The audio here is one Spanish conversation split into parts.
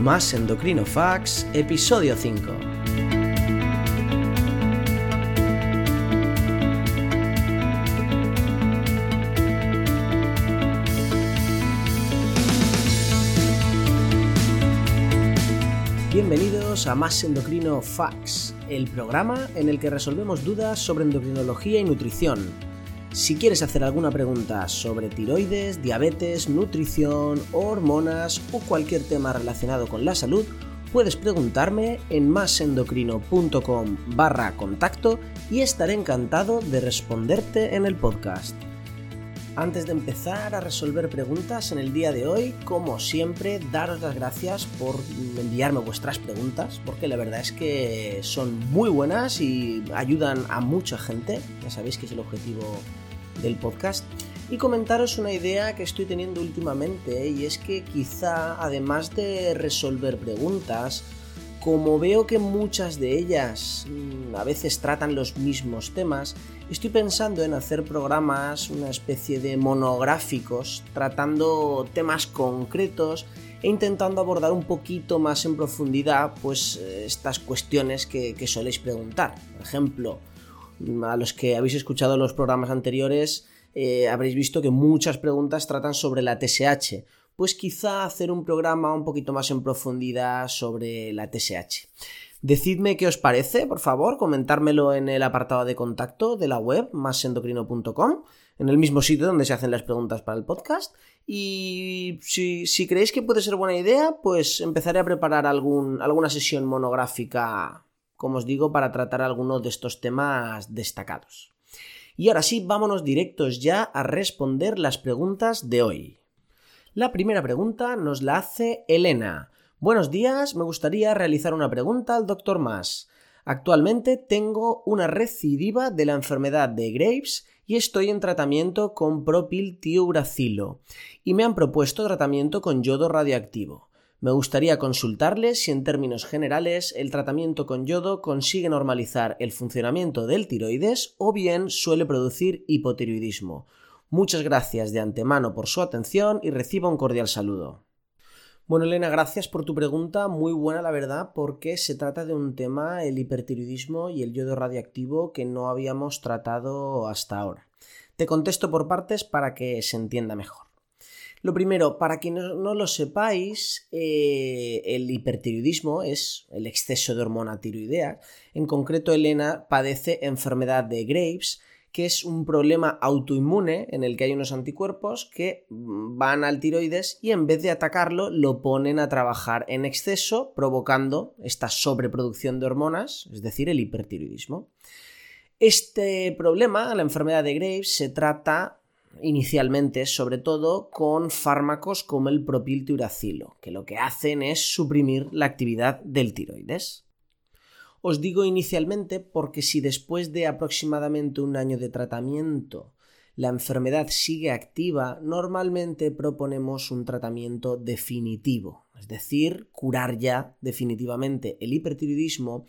Más Endocrino Fax, episodio 5. Bienvenidos a Más Endocrino Fax, el programa en el que resolvemos dudas sobre endocrinología y nutrición si quieres hacer alguna pregunta sobre tiroides, diabetes, nutrición, hormonas o cualquier tema relacionado con la salud, puedes preguntarme en masendocrino.com barra contacto y estaré encantado de responderte en el podcast. Antes de empezar a resolver preguntas en el día de hoy, como siempre, daros las gracias por enviarme vuestras preguntas, porque la verdad es que son muy buenas y ayudan a mucha gente. Ya sabéis que es el objetivo del podcast y comentaros una idea que estoy teniendo últimamente y es que quizá además de resolver preguntas, como veo que muchas de ellas mm, a veces tratan los mismos temas, estoy pensando en hacer programas, una especie de monográficos, tratando temas concretos e intentando abordar un poquito más en profundidad pues estas cuestiones que, soléis preguntar. Por ejemplo, a los que habéis escuchado los programas anteriores, eh, habréis visto que muchas preguntas tratan sobre la TSH. Pues quizá hacer un programa un poquito más en profundidad sobre la TSH. Decidme qué os parece, por favor, comentármelo en el apartado de contacto de la web, masendocrino.com, en el mismo sitio donde se hacen las preguntas para el podcast. Y si, creéis que puede ser buena idea, pues empezaré a preparar alguna sesión monográfica como os digo, para tratar algunos de estos temas destacados. Y ahora sí, vámonos directos ya a responder las preguntas de hoy. La primera pregunta nos la hace Elena. Buenos días, me gustaría realizar una pregunta al doctor Mas. Actualmente tengo una recidiva de la enfermedad de Graves y estoy en tratamiento con propiltiuracilo y me han propuesto tratamiento con yodo radioactivo. Me gustaría consultarles si en términos generales el tratamiento con yodo consigue normalizar el funcionamiento del tiroides o bien suele producir hipotiroidismo. Muchas gracias de antemano por su atención y reciba un cordial saludo. Bueno, Elena, gracias por tu pregunta, muy buena la verdad, porque se trata de un tema, el hipertiroidismo y el yodo radioactivo, que no habíamos tratado hasta ahora. Te contesto por partes para que se entienda mejor. Lo primero, para quienes no lo sepáis, eh, el hipertiroidismo es el exceso de hormona tiroidea. En concreto, Elena padece enfermedad de Graves, que es un problema autoinmune en el que hay unos anticuerpos que van al tiroides y en vez de atacarlo lo ponen a trabajar en exceso, provocando esta sobreproducción de hormonas, es decir, el hipertiroidismo. Este problema, la enfermedad de Graves, se trata inicialmente, sobre todo con fármacos como el propiltiuracilo, que lo que hacen es suprimir la actividad del tiroides. Os digo inicialmente porque si después de aproximadamente un año de tratamiento la enfermedad sigue activa, normalmente proponemos un tratamiento definitivo, es decir, curar ya definitivamente el hipertiroidismo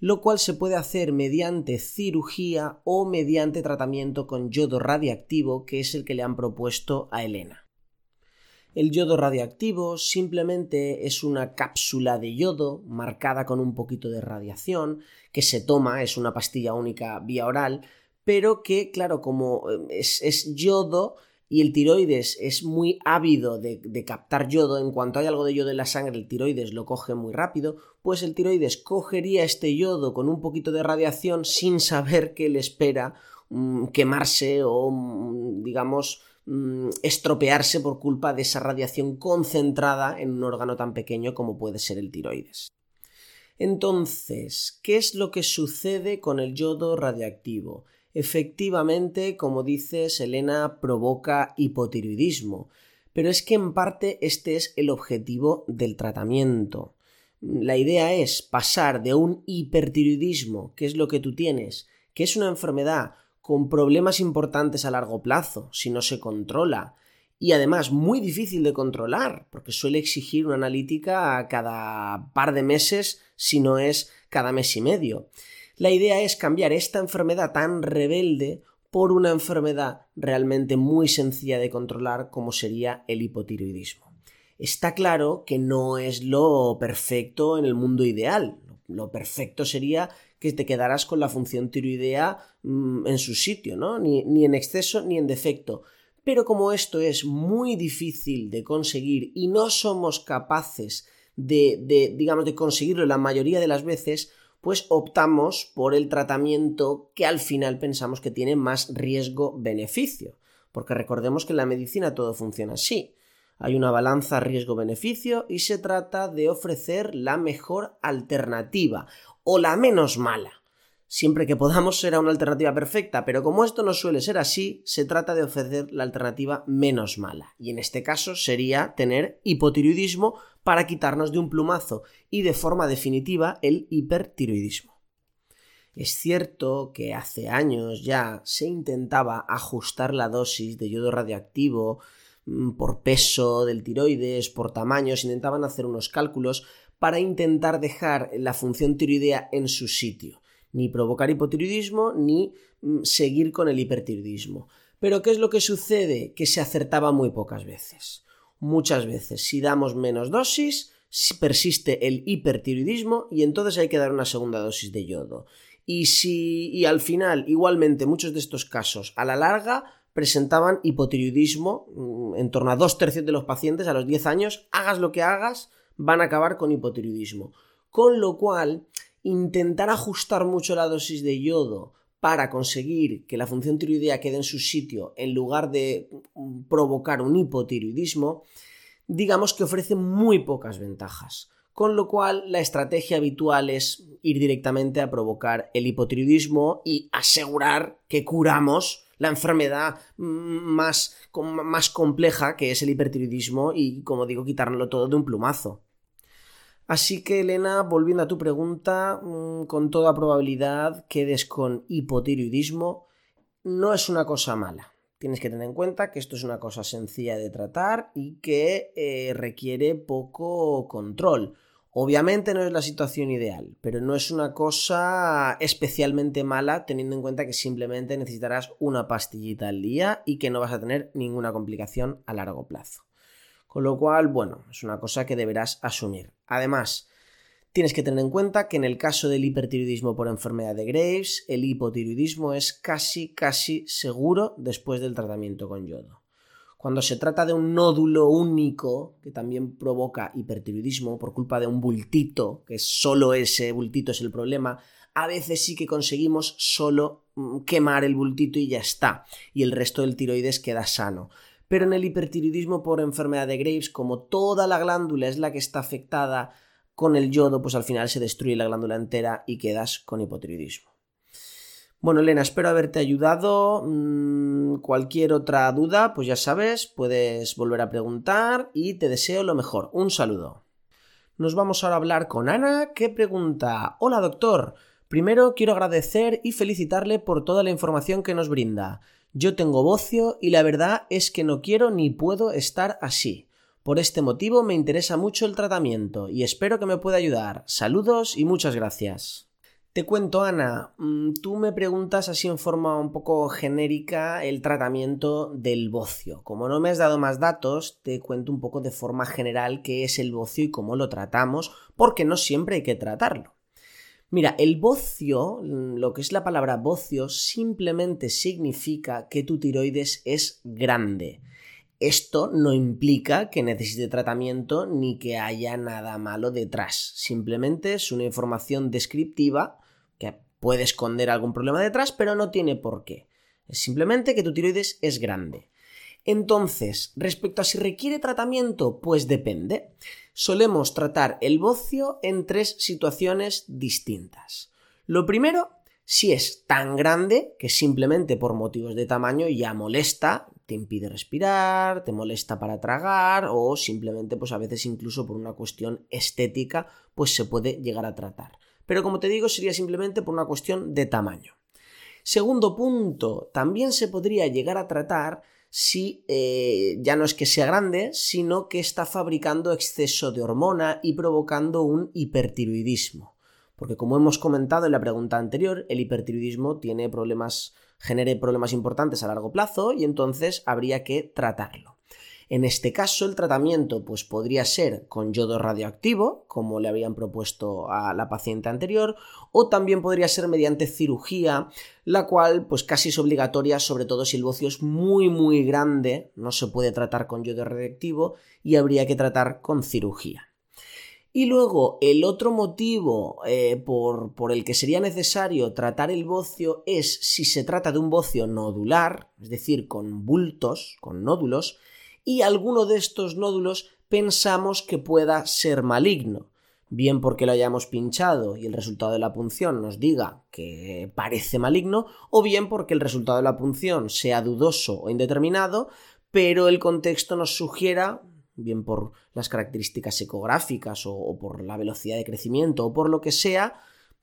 lo cual se puede hacer mediante cirugía o mediante tratamiento con yodo radiactivo, que es el que le han propuesto a Elena. El yodo radiactivo simplemente es una cápsula de yodo marcada con un poquito de radiación que se toma, es una pastilla única vía oral, pero que, claro, como eh, es, yodo, y el tiroides es muy ávido de, captar yodo, en cuanto hay algo de yodo en la sangre, el tiroides lo coge muy rápido, pues el tiroides cogería este yodo con un poquito de radiación sin saber que le espera mm, quemarse o, mm, digamos, mm, estropearse por culpa de esa radiación concentrada en un órgano tan pequeño como puede ser el tiroides. Entonces, ¿qué es lo que sucede con el yodo radioactivo? Efectivamente, como dice Selena, provoca hipotiroidismo, pero es que en parte este es el objetivo del tratamiento. La idea es pasar de un hipertiroidismo, que es lo que tú tienes, que es una enfermedad con problemas importantes a largo plazo, si no se controla, y además muy difícil de controlar, porque suele exigir una analítica cada par de meses, si no es cada mes y medio. La idea es cambiar esta enfermedad tan rebelde por una enfermedad realmente muy sencilla de controlar como sería el hipotiroidismo. Está claro que no es lo perfecto en el mundo ideal. Lo perfecto sería que te quedaras con la función tiroidea mm, en su sitio, ¿no? Ni, ni en exceso ni en defecto. Pero como esto es muy difícil de conseguir y no somos capaces de, de, digamos, de conseguirlo la mayoría de las veces, pues optamos por el tratamiento que al final pensamos que tiene más riesgo-beneficio. Porque recordemos que en la medicina todo funciona así. Hay una balanza riesgo-beneficio y se trata de ofrecer la mejor alternativa o la menos mala. Siempre que podamos será una alternativa perfecta, pero como esto no suele ser así, se trata de ofrecer la alternativa menos mala. Y en este caso sería tener hipotiroidismo para quitarnos de un plumazo y de forma definitiva el hipertiroidismo. Es cierto que hace años ya se intentaba ajustar la dosis de yodo radioactivo por peso del tiroides, por tamaños, intentaban hacer unos cálculos para intentar dejar la función tiroidea en su sitio, ni provocar hipotiroidismo ni mm, seguir con el hipertiroidismo. Pero ¿qué es lo que sucede? Que se acertaba muy pocas veces muchas veces. Si damos menos dosis, persiste el hipertiroidismo y entonces hay que dar una segunda dosis de yodo. Y si y al final, igualmente, muchos de estos casos a la larga presentaban hipotiroidismo, mm, en torno a dos tercios de los pacientes a los 10 años, hagas lo que hagas, van a acabar con hipotiroidismo. Con lo cual, intentar ajustar mucho la dosis de yodo para conseguir que la función tiroidea quede en su sitio en lugar de provocar un hipotiroidismo, digamos que ofrece muy pocas ventajas. Con lo cual, la estrategia habitual es ir directamente a provocar el hipotiroidismo y asegurar que curamos la enfermedad más, más compleja que es el hipertiroidismo y, como digo, quitárnoslo todo de un plumazo. Así que, Elena, volviendo a tu pregunta, mm, con toda probabilidad quedes con hipotiroidismo. No es una cosa mala. Tienes que tener en cuenta que esto es una cosa sencilla de tratar y que eh, requiere poco control. Obviamente no es la situación ideal, pero no es una cosa especialmente mala teniendo en cuenta que simplemente necesitarás una pastillita al día y que no vas a tener ninguna complicación a largo plazo. Con lo cual, bueno, es una cosa que deberás asumir. Además, tienes que tener en cuenta que en el caso del hipertiroidismo por enfermedad de Graves, el hipotiroidismo es casi, casi seguro después del tratamiento con yodo. Cuando se trata de un nódulo único que también provoca hipertiroidismo por culpa de un bultito, que solo ese bultito es el problema, a veces sí que conseguimos solo mm, quemar el bultito y ya está, y el resto del tiroides queda sano pero en el hipertiroidismo por enfermedad de Graves, como toda la glándula es la que está afectada con el yodo, pues al final se destruye la glándula entera y quedas con hipotiroidismo. Bueno, Elena, espero haberte ayudado. Mm, cualquier otra duda, pues ya sabes, puedes volver a preguntar y te deseo lo mejor. Un saludo. Nos vamos ahora a hablar con Ana, que pregunta: Hola, doctor. Primero quiero agradecer y felicitarle por toda la información que nos brinda. Yo tengo bocio y la verdad es que no quiero ni puedo estar así. Por este motivo me interesa mucho el tratamiento y espero que me pueda ayudar. Saludos y muchas gracias. Te cuento, Ana, mm, tú me preguntas así en forma un poco genérica el tratamiento del bocio. Como no me has dado más datos, te cuento un poco de forma general qué es el bocio y cómo lo tratamos, porque no siempre hay que tratarlo. Mira, el bocio, lo que es la palabra bocio, simplemente significa que tu tiroides es grande. Esto no implica que necesite tratamiento ni que haya nada malo detrás. Simplemente es una información descriptiva puede esconder algún problema detrás, pero no tiene por qué. Es simplemente que tu tiroides es grande. Entonces, respecto a si requiere tratamiento, pues depende solemos tratar el bocio en tres situaciones distintas. Lo primero, si es tan grande que simplemente por motivos de tamaño ya molesta, te impide respirar, te molesta para tragar o simplemente pues a veces incluso por una cuestión estética pues se puede llegar a tratar. Pero como te digo sería simplemente por una cuestión de tamaño. Segundo punto, también se podría llegar a tratar si eh, ya no es que sea grande, sino que está fabricando exceso de hormona y provocando un hipertiroidismo. Porque como hemos comentado en la pregunta anterior, el hipertiroidismo tiene problemas, genere problemas importantes a largo plazo y entonces habría que tratarlo. En este caso, el tratamiento pues, podría ser con yodo radioactivo, como le habían propuesto a la paciente anterior, o también podría ser mediante cirugía, la cual pues casi es obligatoria, sobre todo si el bocio es muy muy grande, no se puede tratar con yodo radioactivo y habría que tratar con cirugía. Y luego el otro motivo eh, por, por, el que sería necesario tratar el bocio es si se trata de un bocio nodular, es decir, con bultos, con nódulos, y alguno de estos nódulos pensamos que pueda ser maligno, bien porque lo hayamos pinchado y el resultado de la punción nos diga que parece maligno, o bien porque el resultado de la punción sea dudoso o indeterminado, pero el contexto nos sugiera, bien por las características ecográficas o, o por la velocidad de crecimiento o por lo que sea,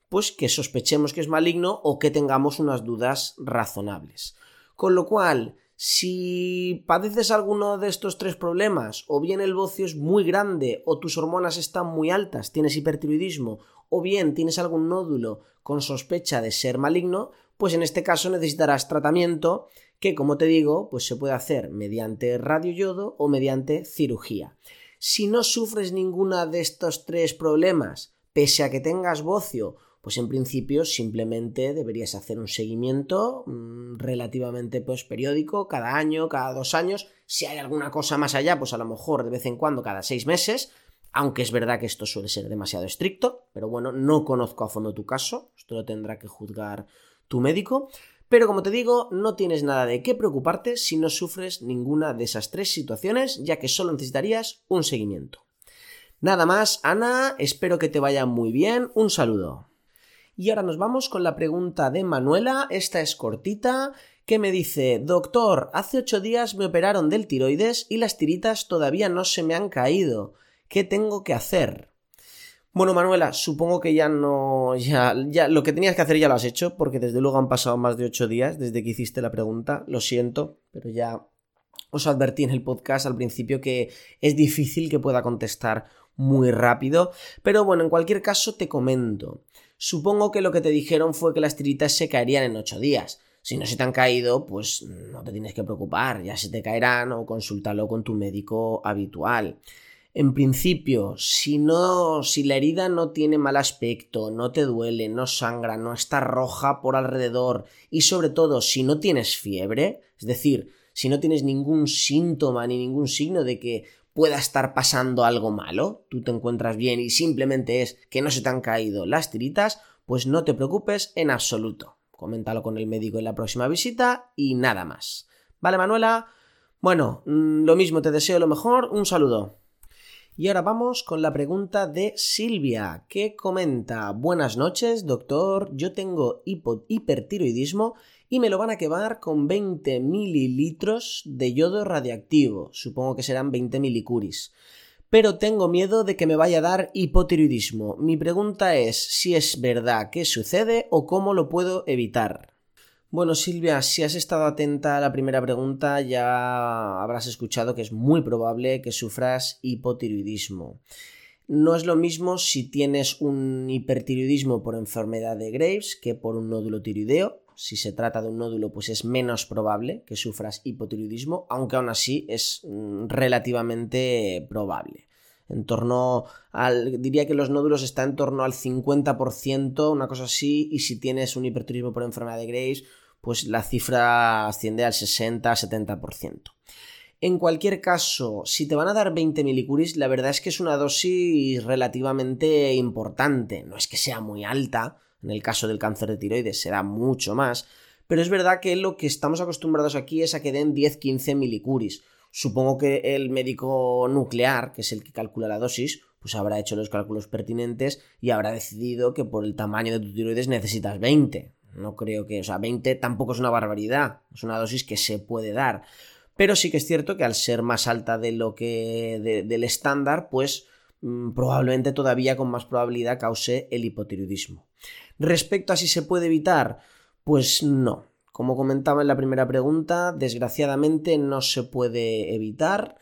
pues que sospechemos que es maligno o que tengamos unas dudas razonables. Con lo cual, si padeces alguno de estos tres problemas, o bien el bocio es muy grande, o tus hormonas están muy altas, tienes hipertiroidismo, o bien tienes algún nódulo con sospecha de ser maligno, pues en este caso necesitarás tratamiento que, como te digo, pues se puede hacer mediante radioyodo o mediante cirugía. Si no sufres ninguna de estos tres problemas, pese a que tengas bocio pues en principio simplemente deberías hacer un seguimiento mm, relativamente pues periódico, cada año, cada dos años. Si hay alguna cosa más allá, pues a lo mejor de vez en cuando, cada seis meses, aunque es verdad que esto suele ser demasiado estricto, pero bueno, no conozco a fondo tu caso, esto lo tendrá que juzgar tu médico. Pero como te digo, no tienes nada de qué preocuparte si no sufres ninguna de esas tres situaciones, ya que solo necesitarías un seguimiento. Nada más, Ana, espero que te vaya muy bien, un saludo. Y ahora nos vamos con la pregunta de Manuela, esta es cortita, que me dice, doctor, hace ocho días me operaron del tiroides y las tiritas todavía no se me han caído. ¿Qué tengo que hacer? Bueno, Manuela, supongo que ya no. Ya, ya. Lo que tenías que hacer ya lo has hecho, porque desde luego han pasado más de ocho días desde que hiciste la pregunta. Lo siento, pero ya os advertí en el podcast al principio que es difícil que pueda contestar muy rápido. Pero bueno, en cualquier caso te comento. Supongo que lo que te dijeron fue que las tiritas se caerían en ocho días. Si no se te han caído, pues no te tienes que preocupar, ya se te caerán o consúltalo con tu médico habitual. En principio, si no, si la herida no tiene mal aspecto, no te duele, no sangra, no está roja por alrededor y sobre todo si no tienes fiebre, es decir, si no tienes ningún síntoma ni ningún signo de que pueda estar pasando algo malo, tú te encuentras bien y simplemente es que no se te han caído las tiritas, pues no te preocupes en absoluto. Coméntalo con el médico en la próxima visita y nada más. ¿Vale, Manuela? Bueno, mm, lo mismo, te deseo lo mejor, un saludo. Y ahora vamos con la pregunta de Silvia, que comenta, buenas noches, doctor, yo tengo hipertiroidismo y me lo van a quemar con 20 mililitros de yodo radiactivo, supongo que serán 20 milicuris. Pero tengo miedo de que me vaya a dar hipotiroidismo. Mi pregunta es si es verdad qué sucede o cómo lo puedo evitar. Bueno, Silvia, si has estado atenta a la primera pregunta, ya habrás escuchado que es muy probable que sufras hipotiroidismo. No es lo mismo si tienes un hipertiroidismo por enfermedad de Graves que por un nódulo tiroideo si se trata de un nódulo, pues es menos probable que sufras hipotiroidismo, aunque aún así es mm, relativamente probable. En torno al. diría que los nódulos están en torno al 50%, una cosa así, y si tienes un hipertiroidismo por enfermedad de Graves, pues la cifra asciende al 60-70%. En cualquier caso, si te van a dar 20 milicuris, la verdad es que es una dosis relativamente importante. No es que sea muy alta, en el caso del cáncer de tiroides será mucho más, pero es verdad que lo que estamos acostumbrados aquí es a que den 10-15 milicuris. Supongo que el médico nuclear, que es el que calcula la dosis, pues habrá hecho los cálculos pertinentes y habrá decidido que por el tamaño de tu tiroides necesitas 20. No creo que, o sea, 20 tampoco es una barbaridad, es una dosis que se puede dar. Pero sí que es cierto que al ser más alta de lo que del estándar, pues mm, probablemente todavía con más probabilidad cause el hipotiroidismo. Respecto a si se puede evitar, pues no. Como comentaba en la primera pregunta, desgraciadamente no se puede evitar.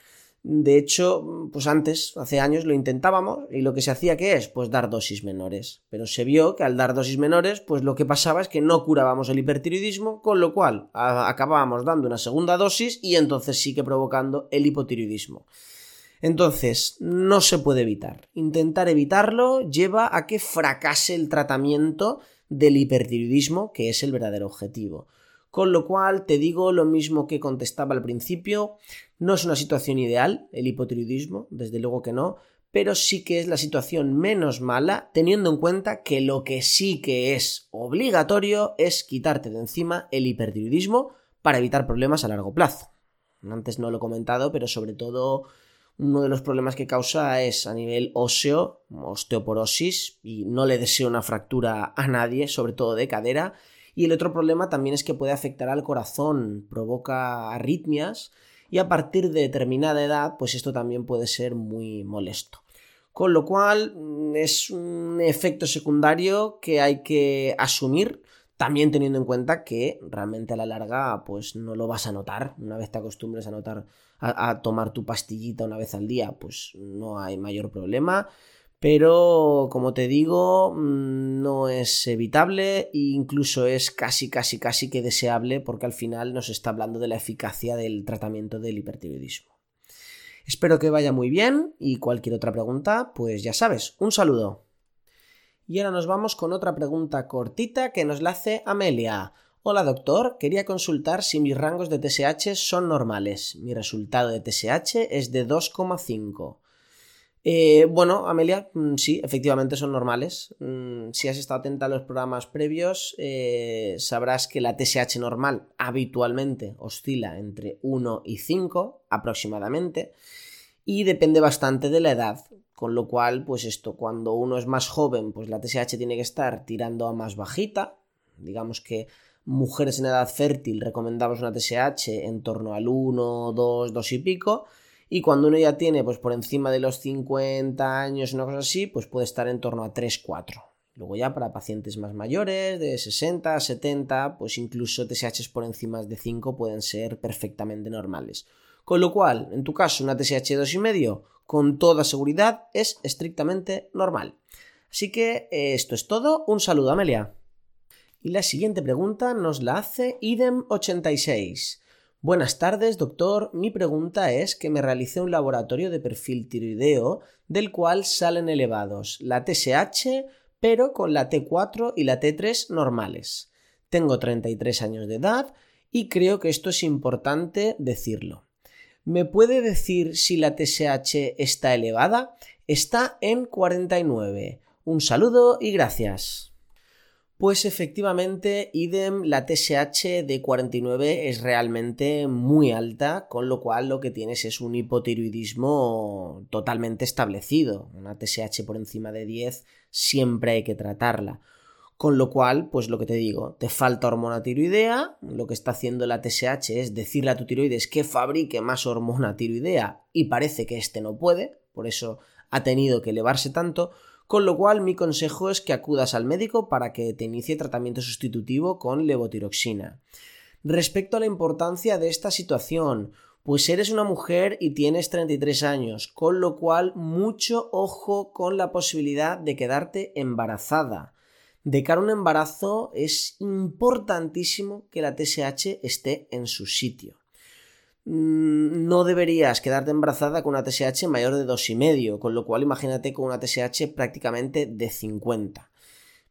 De hecho, pues antes, hace años, lo intentábamos y lo que se hacía que es, pues dar dosis menores. Pero se vio que al dar dosis menores, pues lo que pasaba es que no curábamos el hipertiroidismo, con lo cual acabábamos dando una segunda dosis y entonces sí que provocando el hipotiroidismo. Entonces, no se puede evitar. Intentar evitarlo lleva a que fracase el tratamiento del hipertiroidismo, que es el verdadero objetivo. Con lo cual, te digo lo mismo que contestaba al principio, no es una situación ideal el hipotiroidismo, desde luego que no, pero sí que es la situación menos mala, teniendo en cuenta que lo que sí que es obligatorio es quitarte de encima el hipertiroidismo para evitar problemas a largo plazo. Antes no lo he comentado, pero sobre todo uno de los problemas que causa es a nivel óseo, osteoporosis, y no le deseo una fractura a nadie, sobre todo de cadera, y el otro problema también es que puede afectar al corazón, provoca arritmias y a partir de determinada edad, pues esto también puede ser muy molesto. Con lo cual mm, es un efecto secundario que hay que asumir, también teniendo en cuenta que realmente a la larga pues no lo vas a notar. Una vez te acostumbres a notar a, tomar tu pastillita una vez al día, pues no hay mayor problema pero como te digo, mm, no es evitable e incluso es casi, casi, casi que deseable porque al final nos está hablando de la eficacia del tratamiento del hipertiroidismo. Espero que vaya muy bien y cualquier otra pregunta, pues ya sabes, un saludo. Y ahora nos vamos con otra pregunta cortita que nos la hace Amelia. Hola doctor, quería consultar si mis rangos de TSH son normales. Mi resultado de TSH es de 2,5. Eh, bueno, Amelia, mm, sí, efectivamente son normales. Mm, si has estado atenta a los programas previos, eh, sabrás que la TSH normal habitualmente oscila entre 1 y 5 aproximadamente y depende bastante de la edad. Con lo cual, pues esto, cuando uno es más joven, pues la TSH tiene que estar tirando a más bajita. Digamos que mujeres en edad fértil recomendamos una TSH en torno al 1, 2, 2 y pico y cuando uno ya tiene pues por encima de los 50 años, una cosa así, pues puede estar en torno a 3, 4. Luego ya para pacientes más mayores, de 60, 70, pues incluso TSH por encima de 5 pueden ser perfectamente normales. Con lo cual, en tu caso, una TSH de 2,5 con toda seguridad es estrictamente normal. Así que eh, esto es todo. Un saludo, Amelia. Y la siguiente pregunta nos la hace idem86. Buenas tardes, doctor. Mi pregunta es que me realicé un laboratorio de perfil tiroideo del cual salen elevados la TSH, pero con la T4 y la T3 normales. Tengo 33 años de edad y creo que esto es importante decirlo. ¿Me puede decir si la TSH está elevada? Está en 49. Un saludo y gracias. Pues efectivamente, idem, la TSH de 49 es realmente muy alta, con lo cual lo que tienes es un hipotiroidismo totalmente establecido. Una TSH por encima de 10 siempre hay que tratarla. Con lo cual, pues lo que te digo, te falta hormona tiroidea, lo que está haciendo la TSH es decirle a tu tiroides que fabrique más hormona tiroidea y parece que este no puede, por eso ha tenido que elevarse tanto, con lo cual mi consejo es que acudas al médico para que te inicie tratamiento sustitutivo con levotiroxina. Respecto a la importancia de esta situación, pues eres una mujer y tienes 33 años, con lo cual mucho ojo con la posibilidad de quedarte embarazada. De cara a un embarazo es importantísimo que la TSH esté en su sitio. Mm, no deberías quedarte embarazada con una TSH mayor de 2,5, con lo cual imagínate con una TSH prácticamente de 50.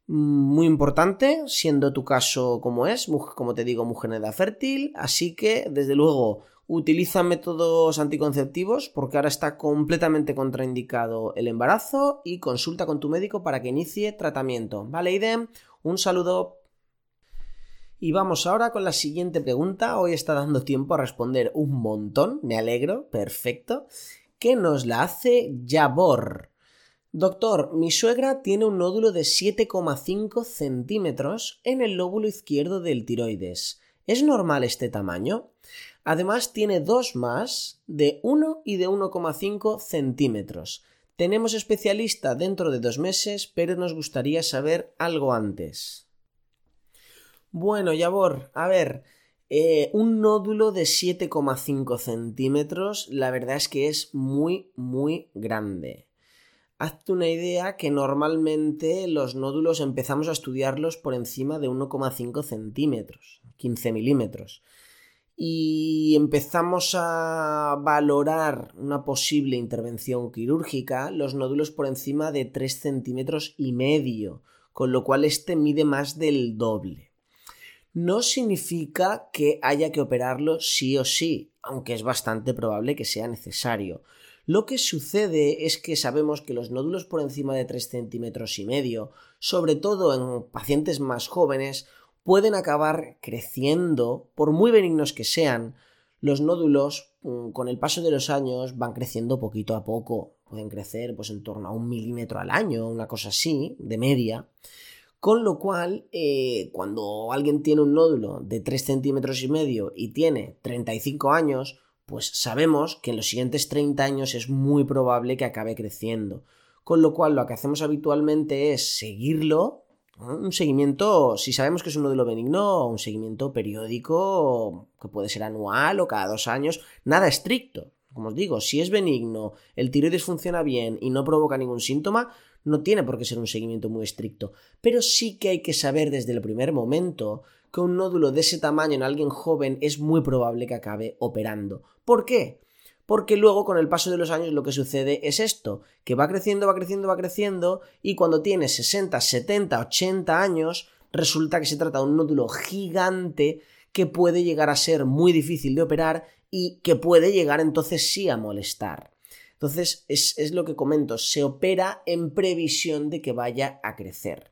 Mm, muy importante, siendo tu caso como es, como te digo, mujer en edad fértil, así que desde luego utiliza métodos anticonceptivos porque ahora está completamente contraindicado el embarazo y consulta con tu médico para que inicie tratamiento. Vale, Idem, un saludo. Y vamos ahora con la siguiente pregunta. Hoy está dando tiempo a responder un montón, me alegro, perfecto. ¿Qué nos la hace Yabor. Doctor, mi suegra tiene un nódulo de 7,5 centímetros en el lóbulo izquierdo del tiroides. ¿Es normal este tamaño? Además tiene dos más de 1 y de 1,5 centímetros. Tenemos especialista dentro de dos meses, pero nos gustaría saber algo antes. Bueno, Yabor, a ver, Eh, un nódulo de 7,5 centímetros, la verdad es que es muy, muy grande. Hazte una idea que normalmente los nódulos empezamos a estudiarlos por encima de 1,5 centímetros, 15 milímetros. Y empezamos a valorar una posible intervención quirúrgica los nódulos por encima de 3 centímetros y medio, con lo cual este mide más del doble no significa que haya que operarlo sí o sí, aunque es bastante probable que sea necesario. Lo que sucede es que sabemos que los nódulos por encima de 3 centímetros y medio, sobre todo en pacientes más jóvenes, pueden acabar creciendo, por muy benignos que sean, los nódulos mm, con el paso de los años van creciendo poquito a poco, pueden crecer pues en torno a un milímetro al año, una cosa así, de media. Con lo cual, eh, cuando alguien tiene un nódulo de 3 centímetros y medio y tiene 35 años, pues sabemos que en los siguientes 30 años es muy probable que acabe creciendo. Con lo cual, lo que hacemos habitualmente es seguirlo, un seguimiento, si sabemos que es un nódulo benigno, un seguimiento periódico, que puede ser anual o cada dos años, nada estricto. Como os digo, si es benigno, el tiroides funciona bien y no provoca ningún síntoma, no tiene por qué ser un seguimiento muy estricto, pero sí que hay que saber desde el primer momento que un nódulo de ese tamaño en alguien joven es muy probable que acabe operando. ¿Por qué? Porque luego con el paso de los años lo que sucede es esto, que va creciendo, va creciendo, va creciendo y cuando tiene 60, 70, 80 años resulta que se trata de un nódulo gigante que puede llegar a ser muy difícil de operar y que puede llegar entonces sí a molestar. Entonces, es, lo que comento, se opera en previsión de que vaya a crecer.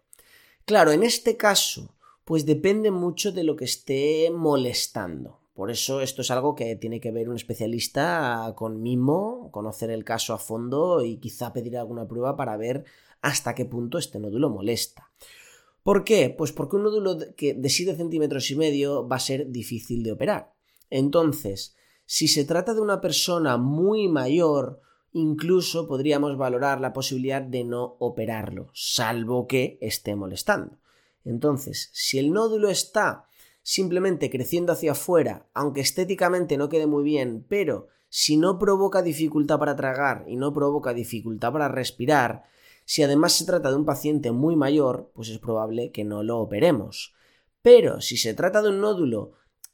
Claro, en este caso, pues depende mucho de lo que esté molestando. Por eso esto es algo que tiene que ver un especialista con mimo, conocer el caso a fondo y quizá pedir alguna prueba para ver hasta qué punto este nódulo molesta. ¿Por qué? Pues porque un nódulo de 7 centímetros y medio va a ser difícil de operar. Entonces, si se trata de una persona muy mayor, incluso podríamos valorar la posibilidad de no operarlo, salvo que esté molestando. Entonces, si el nódulo está simplemente creciendo hacia afuera, aunque estéticamente no quede muy bien, pero si no provoca dificultad para tragar y no provoca dificultad para respirar, si además se trata de un paciente muy mayor, pues es probable que no lo operemos. Pero si se trata de un nódulo,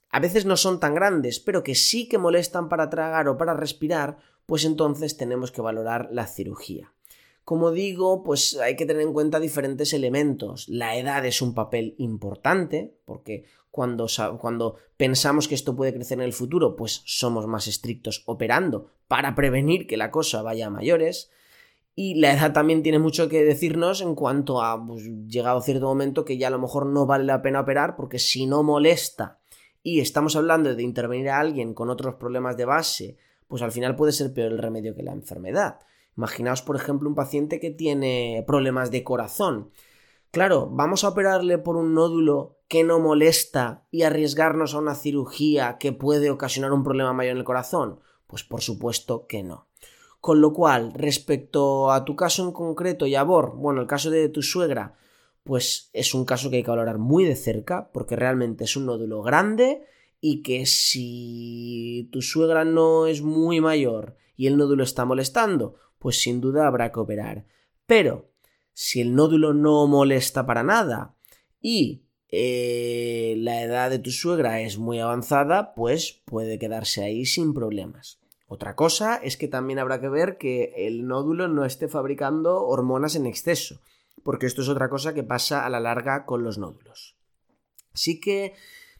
a veces no son tan grandes, pero que sí que molestan para tragar o para respirar, pues entonces tenemos que valorar la cirugía. Como digo, pues hay que tener en cuenta diferentes elementos. La edad es un papel importante, porque cuando, cuando, pensamos que esto puede crecer en el futuro, pues somos más estrictos operando para prevenir que la cosa vaya a mayores. Y la edad también tiene mucho que decirnos en cuanto a, pues, llegado cierto momento que ya a lo mejor no vale la pena operar, porque si no molesta y estamos hablando de intervenir a alguien con otros problemas de base, pues al final puede ser peor el remedio que la enfermedad. Imaginaos, por ejemplo, un paciente que tiene problemas de corazón. Claro, ¿vamos a operarle por un nódulo que no molesta y arriesgarnos a una cirugía que puede ocasionar un problema mayor en el corazón? Pues por supuesto que no. Con lo cual, respecto a tu caso en concreto, Yabor, bueno, el caso de tu suegra, pues es un caso que hay que valorar muy de cerca porque realmente es un nódulo grande y que si tu suegra no es muy mayor y el nódulo está molestando, pues sin duda habrá que operar. Pero si el nódulo no molesta para nada y eh, la edad de tu suegra es muy avanzada, pues puede quedarse ahí sin problemas. Otra cosa es que también habrá que ver que el nódulo no esté fabricando hormonas en exceso, porque esto es otra cosa que pasa a la larga con los nódulos. Así que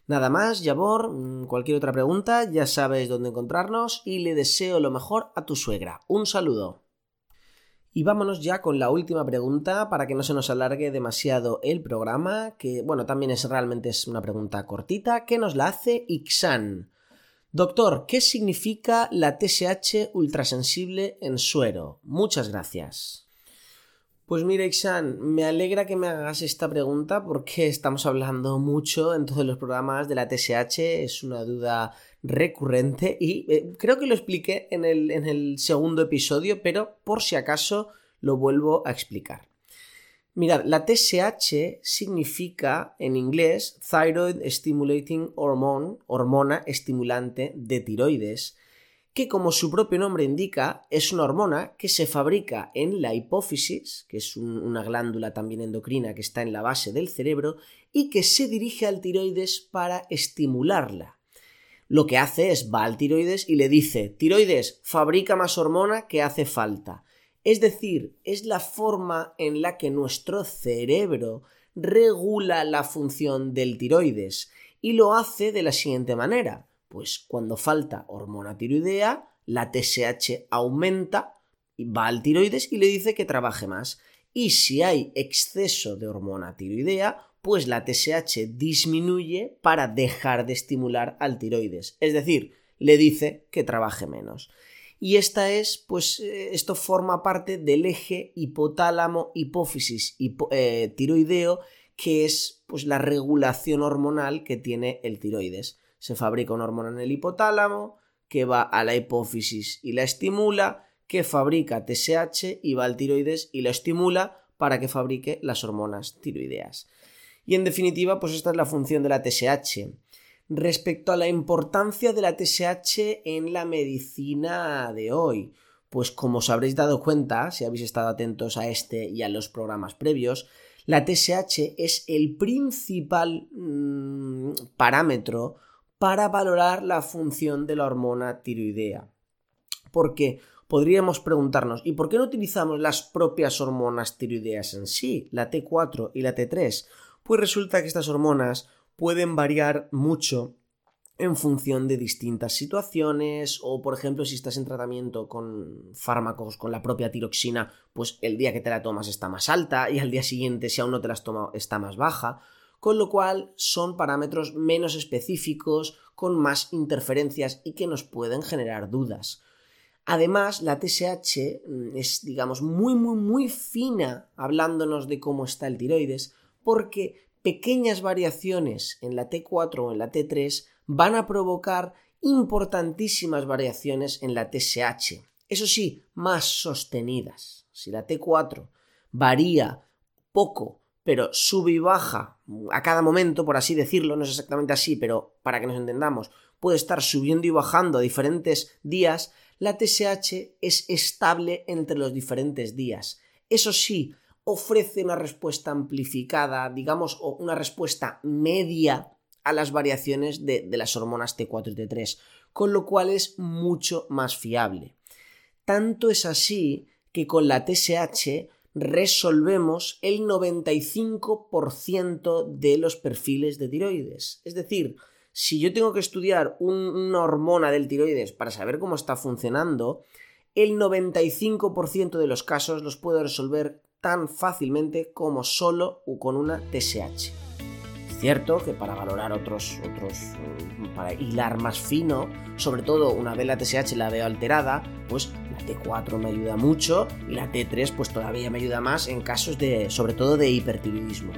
Nada más, Yabor, mm, cualquier otra pregunta, ya sabes dónde encontrarnos y le deseo lo mejor a tu suegra. Un saludo. Y vámonos ya con la última pregunta para que no se nos alargue demasiado el programa, que bueno, también es realmente es una pregunta cortita, que nos la hace Ixan. Doctor, ¿qué significa la TSH ultrasensible en suero? Muchas gracias. Pues mira, Ixan, me alegra que me hagas esta pregunta porque estamos hablando mucho en todos los programas de la TSH, es una duda recurrente y eh, creo que lo expliqué en el, en el segundo episodio, pero por si acaso lo vuelvo a explicar. Mirad, la TSH significa en inglés Thyroid Stimulating Hormone, hormona estimulante de tiroides, que como su propio nombre indica, es una hormona que se fabrica en la hipófisis, que es una glándula también endocrina que está en la base del cerebro, y que se dirige al tiroides para estimularla. Lo que hace es va al tiroides y le dice, tiroides, fabrica más hormona que hace falta. Es decir, es la forma en la que nuestro cerebro regula la función del tiroides y lo hace de la siguiente manera. Pues cuando falta hormona tiroidea, la TSH aumenta, va al tiroides y le dice que trabaje más. Y si hay exceso de hormona tiroidea, pues la TSH disminuye para dejar de estimular al tiroides. Es decir, le dice que trabaje menos y esta es, pues, eh, esto forma parte del eje hipotálamo, hipófisis y eh, tiroideo, que es, pues, la regulación hormonal que tiene el tiroides. Se fabrica una hormona en el hipotálamo, que va a la hipófisis y la estimula, que fabrica TSH y va al tiroides y lo estimula para que fabrique las hormonas tiroideas. Y en definitiva, pues esta es la función de la TSH respecto a la importancia de la TSH en la medicina de hoy. Pues como os habréis dado cuenta, si habéis estado atentos a este y a los programas previos, la TSH es el principal mm, parámetro para valorar la función de la hormona tiroidea. Porque podríamos preguntarnos, ¿y por qué no utilizamos las propias hormonas tiroideas en sí, la T4 y la T3? Pues resulta que estas hormonas pueden variar mucho en función de distintas situaciones o por ejemplo si estás en tratamiento con fármacos con la propia tiroxina pues el día que te la tomas está más alta y al día siguiente si aún no te la has tomado está más baja con lo cual son parámetros menos específicos con más interferencias y que nos pueden generar dudas Además, la TSH mm, es, digamos, muy, muy, muy fina hablándonos de cómo está el tiroides, porque pequeñas variaciones en la T4 o en la T3 van a provocar importantísimas variaciones en la TSH. Eso sí, más sostenidas. Si la T4 varía poco, pero sube y baja a cada momento, por así decirlo, no es exactamente así, pero para que nos entendamos, puede estar subiendo y bajando a diferentes días, la TSH es estable entre los diferentes días. Eso sí, ofrece una respuesta amplificada, digamos, o una respuesta media a las variaciones de, de, las hormonas T4 y T3, con lo cual es mucho más fiable. Tanto es así que con la TSH resolvemos el 95% de los perfiles de tiroides. Es decir, si yo tengo que estudiar una hormona del tiroides para saber cómo está funcionando, el 95% de los casos los puedo resolver tan fácilmente como solo o con una TSH. Cierto que para valorar otros, otros, mm, para hilar más fino, sobre todo una vez la TSH la veo alterada, pues la T4 me ayuda mucho y la T3 pues todavía me ayuda más en casos de, sobre todo de hipertiroidismo.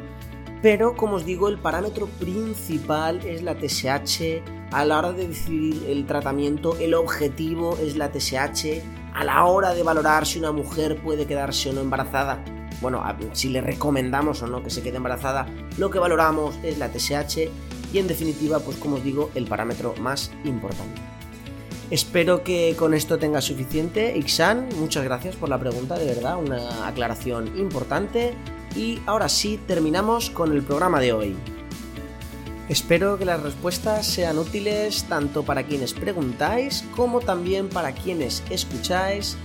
Pero, como os digo, el parámetro principal es la TSH. A la hora de decidir el tratamiento, el objetivo es la TSH a la hora de valorar si una mujer puede quedarse o no embarazada, bueno, si le recomendamos o no que se quede embarazada, lo que valoramos es la TSH y en definitiva, pues como os digo, el parámetro más importante. Espero que con esto tenga suficiente. Ixan, muchas gracias por la pregunta, de verdad, una aclaración importante. Y ahora sí, terminamos con el programa de hoy. Espero que las respuestas sean útiles tanto para quienes preguntáis como también para quienes escucháis.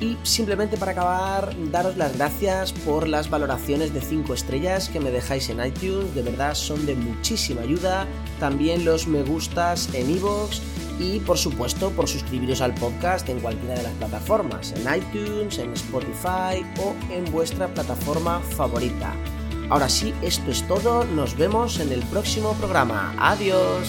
Y simplemente para acabar, daros las gracias por las valoraciones de 5 estrellas que me dejáis en iTunes, de verdad son de muchísima ayuda. También los me gustas en iVoox y por supuesto por suscribiros al podcast en cualquiera de las plataformas, en iTunes, en Spotify o en vuestra plataforma favorita. Ahora sí, esto es todo, nos vemos en el próximo programa. Adiós.